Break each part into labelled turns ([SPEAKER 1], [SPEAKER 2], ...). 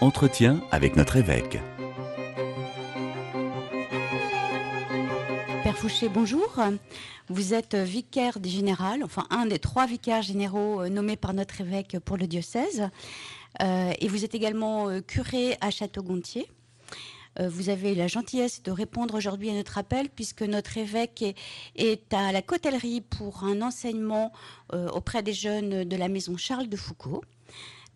[SPEAKER 1] Entretien avec notre évêque.
[SPEAKER 2] Père Fouché, bonjour. Vous êtes vicaire général, enfin un des trois vicaires généraux euh, nommés par notre évêque pour le diocèse. Euh, et vous êtes également euh, curé à Château-Gontier. Vous avez la gentillesse de répondre aujourd'hui à notre appel puisque notre évêque est, à la Cotellerie pour un enseignement auprès des jeunes de la maison Charles de Foucault.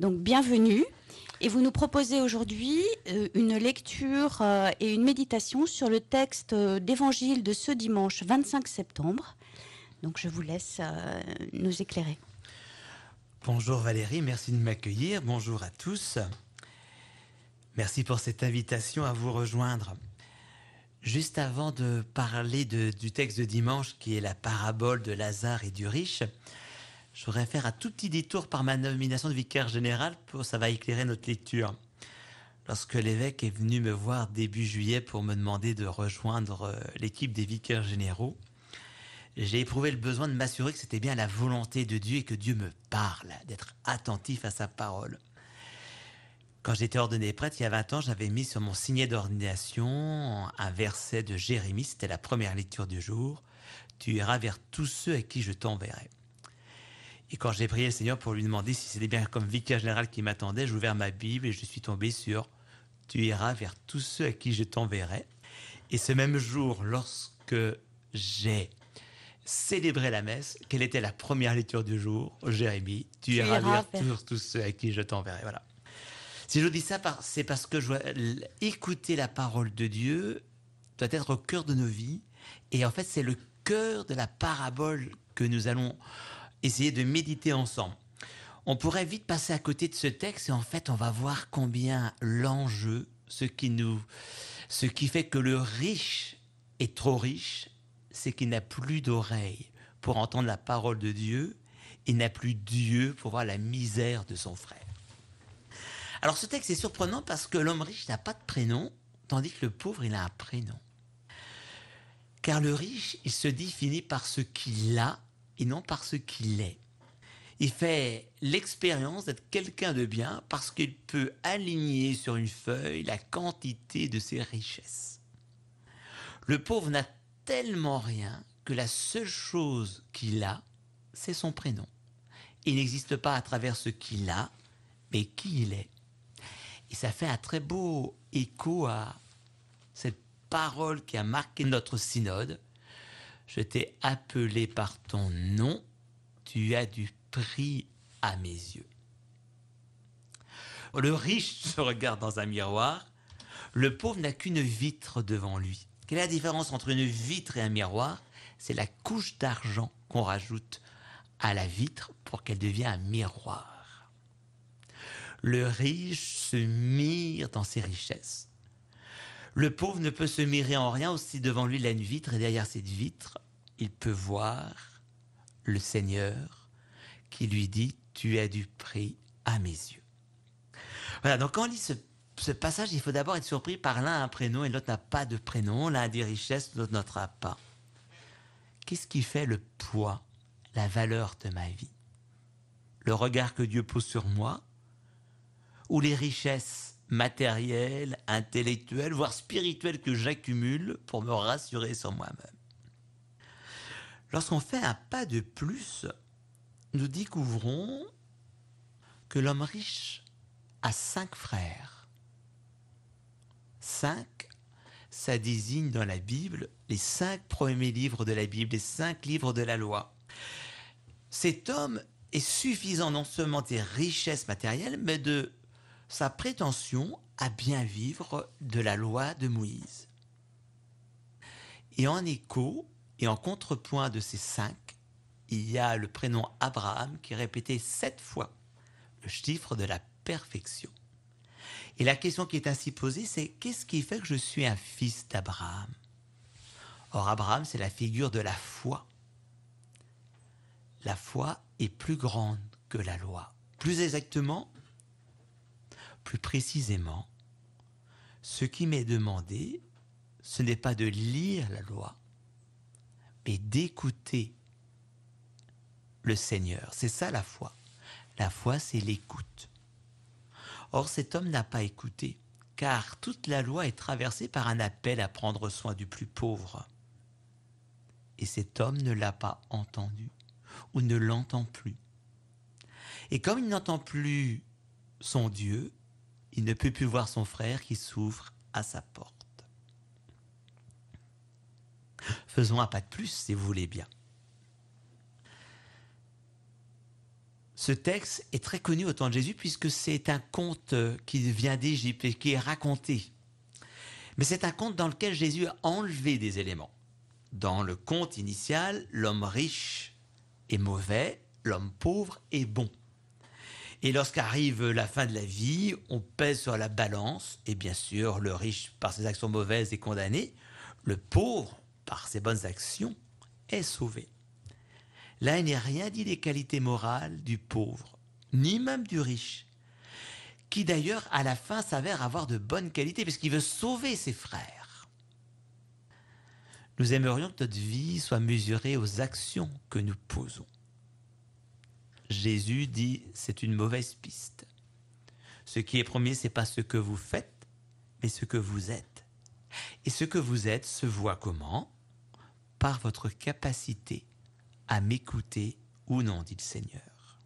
[SPEAKER 2] Donc bienvenue. Et vous nous proposez aujourd'hui euh, une lecture euh, et une méditation sur le texte euh, d'évangile de ce dimanche 25 septembre. Donc je vous laisse nous éclairer.
[SPEAKER 3] Bonjour Valérie, merci de m'accueillir. Bonjour à tous. Merci pour cette invitation à vous rejoindre. Juste avant de parler du texte de dimanche qui est la parabole de Lazare et du riche, je voudrais faire un tout petit détour par ma nomination de vicaire général, pour, ça va éclairer notre lecture. Lorsque l'évêque est venu me voir début juillet pour me demander de rejoindre euh, l'équipe des vicaires généraux, j'ai éprouvé le besoin de m'assurer que c'était bien la volonté de Dieu et que Dieu me parle, d'être attentif à sa parole. Quand j'étais ordonné prêtre il y a 20 ans, j'avais mis sur mon signet d'ordination un verset de Jérémie, c'était la première lecture du jour. Tu iras vers tous ceux à qui je t'enverrai. Et quand j'ai prié le Seigneur pour lui demander si c'était bien comme vicaire général qui m'attendait, j'ai ouvert ma Bible et je suis tombé sur Tu iras vers tous ceux à qui je t'enverrai. Et ce même jour, lorsque j'ai célébré la messe, quelle était la première lecture du jour Jérémie, tu, iras, vers, tous, ceux à qui je t'enverrai. Voilà. Si je dis ça, c'est parce que je écouter la parole de Dieu doit être au cœur de nos vies. Et en fait, c'est le cœur de la parabole que nous allons essayer de méditer ensemble. On pourrait vite passer à côté de ce texte et en fait on va voir combien l'enjeu, ce qui nous, ce qui fait que le riche est trop riche, c'est qu'il n'a plus d'oreille pour entendre la parole de Dieu, il n'a plus Dieu pour voir la misère de son frère. Alors ce texte est surprenant parce que l'homme riche n'a pas de prénom, tandis que le pauvre, il a un prénom. Car le riche, il se définit par ce qu'il a et non par ce qu'il est. Il fait l'expérience d'être quelqu'un de bien parce qu'il peut aligner sur une feuille la quantité de ses richesses. Le pauvre n'a tellement rien que la seule chose qu'il a, c'est son prénom. Il n'existe pas à travers ce qu'il a, mais qui il est. Et ça fait un très beau écho à cette parole qui a marqué notre synode, je t'ai appelé par ton nom, tu as du prix à mes yeux. Le riche se regarde dans un miroir, le pauvre n'a qu'une vitre devant lui. Quelle est la différence entre une vitre et un miroir? C'est la couche d'argent qu'on rajoute à la vitre pour qu'elle devienne un miroir. Le riche se mire dans ses richesses. Le pauvre ne peut se mirer en rien, aussi devant lui il a une vitre, et derrière cette vitre, il peut voir le Seigneur qui lui dit, tu as du prix à mes yeux. Voilà, donc quand on lit ce, passage, il faut d'abord être surpris par l'un un prénom et l'autre n'a pas de prénom, l'un a des richesses, l'autre n'en pas. Qu'est-ce qui fait le poids, la valeur de ma vie? Le regard que Dieu pose sur moi ou les richesses matériel, intellectuel, voire spirituel que j'accumule pour me rassurer sur moi-même. Lorsqu'on fait un pas de plus, nous découvrons que l'homme riche a cinq frères. Cinq, ça désigne dans la Bible les cinq premiers livres de la Bible, les cinq livres de la loi. Cet homme est suffisant non seulement des richesses matérielles, mais de sa prétention à bien vivre de la loi de Moïse. Et en écho et en contrepoint de ces cinq, il y a le prénom Abraham qui est répété sept fois, le chiffre de la perfection. Et la question qui est ainsi posée, c'est qu'est-ce qui fait que je suis un fils d'Abraham? Or, Abraham, c'est la figure de la foi. La foi est plus grande que la loi. Plus exactement, plus précisément, ce qui m'est demandé, ce n'est pas de lire la loi, mais d'écouter le Seigneur. C'est ça la foi. La foi, c'est l'écoute. Or, cet homme n'a pas écouté, car toute la loi est traversée par un appel à prendre soin du plus pauvre. Et cet homme ne l'a pas entendu, ou ne l'entend plus. Et comme il n'entend plus son Dieu, il ne peut plus voir son frère qui s'ouvre à sa porte. Faisons un pas de plus, si vous voulez bien. Ce texte est très connu au temps de Jésus puisque c'est un conte qui vient d'Égypte et qui est raconté. Mais c'est un conte dans lequel Jésus a enlevé des éléments. Dans le conte initial, l'homme riche est mauvais, l'homme pauvre est bon. Et lorsqu'arrive la fin de la vie, on pèse sur la balance, et bien sûr, le riche, par ses actions mauvaises, est condamné, le pauvre, par ses bonnes actions, est sauvé. Là, il n'est rien dit des qualités morales du pauvre, ni même du riche, qui d'ailleurs, à la fin, s'avère avoir de bonnes qualités, puisqu'il veut sauver ses frères. Nous aimerions que notre vie soit mesurée aux actions que nous posons. Jésus dit c'est une mauvaise piste. Ce qui est premier, c'est pas ce que vous faites, mais ce que vous êtes. Et ce que vous êtes se voit comment? Par votre capacité à m'écouter ou non, dit le Seigneur.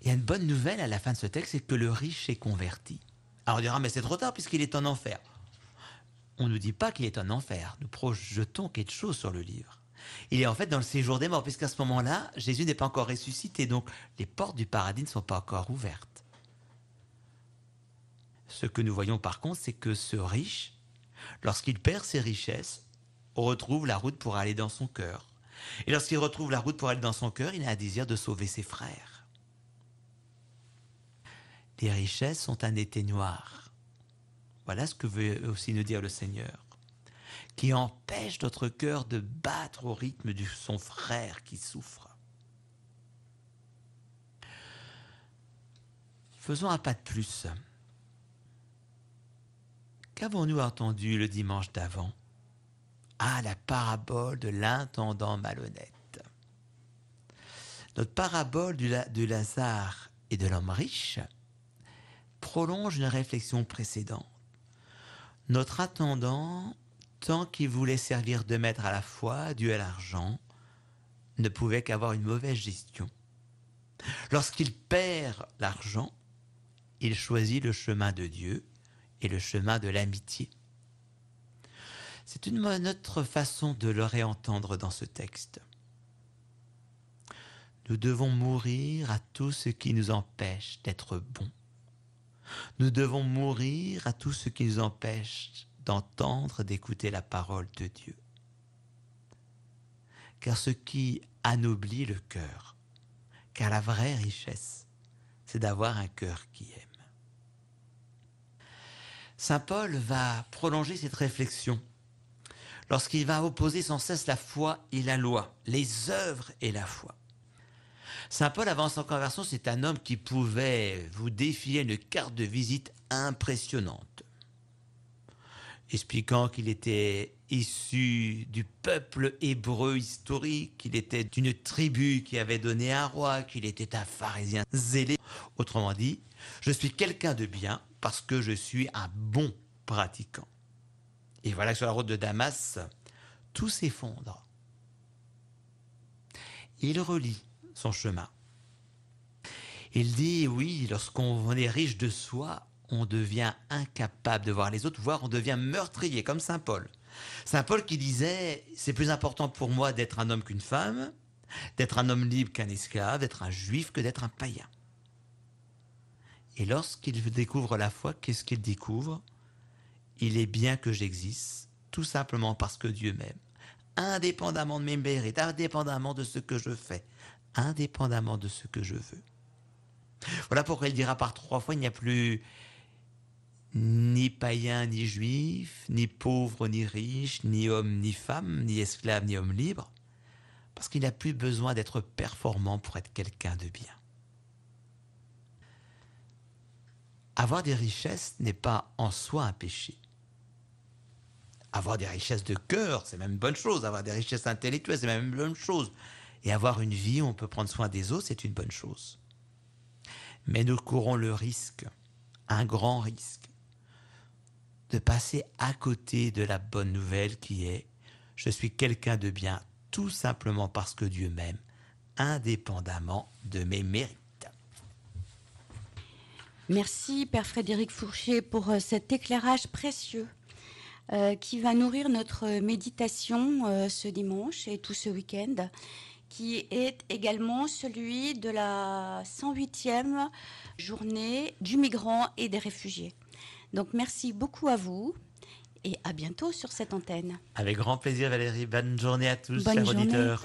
[SPEAKER 3] Il y a une bonne nouvelle à la fin de ce texte, c'est que le riche est converti. Alors on dira, mais c'est trop tard puisqu'il est en enfer. On ne nous dit pas qu'il est en enfer, nous projetons quelque chose sur le livre. Il est en fait dans le séjour des morts, puisqu'à ce moment-là, Jésus n'est pas encore ressuscité, donc les portes du paradis ne sont pas encore ouvertes. Ce que nous voyons par contre, c'est que ce riche, lorsqu'il perd ses richesses, retrouve la route pour aller dans son cœur. Et lorsqu'il retrouve la route pour aller dans son cœur, il a un désir de sauver ses frères. Les richesses sont un éteignoir. Voilà ce que veut aussi nous dire le Seigneur qui empêche notre cœur de battre au rythme de son frère qui souffre. Faisons un pas de plus. Qu'avons-nous entendu le dimanche d'avant? Ah, la parabole de l'intendant malhonnête. Notre parabole de Lazare et de l'homme riche prolonge une réflexion précédente. Notre intendant tant qu'il voulait servir de maître à la fois, Dieu à l'argent, ne pouvait qu'avoir une mauvaise gestion. Lorsqu'il perd l'argent, il choisit le chemin de Dieu et le chemin de l'amitié. C'est une autre façon de le réentendre dans ce texte. Nous devons mourir à tout ce qui nous empêche d'être bons. Nous devons mourir à tout ce qui nous empêche d'entendre, d'écouter la parole de Dieu. Car ce qui anoblit le cœur, car la vraie richesse, c'est d'avoir un cœur qui aime. Saint Paul va prolonger cette réflexion lorsqu'il va opposer sans cesse la foi et la loi, les œuvres et la foi. Saint Paul, avant son conversion, c'est un homme qui pouvait vous défier une carte de visite impressionnante expliquant qu'il était issu du peuple hébreu historique, qu'il était d'une tribu qui avait donné un roi, qu'il était un pharisien zélé. Autrement dit, je suis quelqu'un de bien parce que je suis un bon pratiquant. Et voilà que sur la route de Damas, tout s'effondre. Il relit son chemin. Il dit, oui, lorsqu'on est riche de soi, on devient incapable de voir les autres, voire on devient meurtrier, comme Saint Paul. Saint Paul qui disait, c'est plus important pour moi d'être un homme qu'une femme, d'être un homme libre qu'un esclave, d'être un juif que d'être un païen. Et lorsqu'il découvre la foi, qu'est-ce qu'il découvre? Il est bien que j'existe, tout simplement parce que Dieu m'aime, indépendamment de mes mérites, indépendamment de ce que je fais, indépendamment de ce que je veux. Voilà pourquoi il dira par trois fois, il n'y a plus ni païen ni juif, ni pauvre ni riche, ni homme ni femme, ni esclave ni homme libre, parce qu'il n'a plus besoin d'être performant pour être quelqu'un de bien. Avoir des richesses n'est pas en soi un péché. avoir des richesses de cœur, c'est même une bonne chose. Avoir des richesses intellectuelles, c'est même une bonne chose. Et avoir une vie où on peut prendre soin des autres, c'est une bonne chose. Mais nous courons le risque, un grand risque, de passer à côté de la bonne nouvelle qui est je suis quelqu'un de bien tout simplement parce que Dieu m'aime, indépendamment de mes mérites.
[SPEAKER 2] Merci Père Frédéric Fourché pour euh, cet éclairage précieux euh, qui va nourrir notre méditation euh, ce dimanche et tout ce week-end, qui est également celui de la 108e journée du migrant et des réfugiés. Donc merci beaucoup à vous et à bientôt sur cette antenne.
[SPEAKER 3] Avec grand plaisir Valérie, bonne journée à tous, chers auditeurs.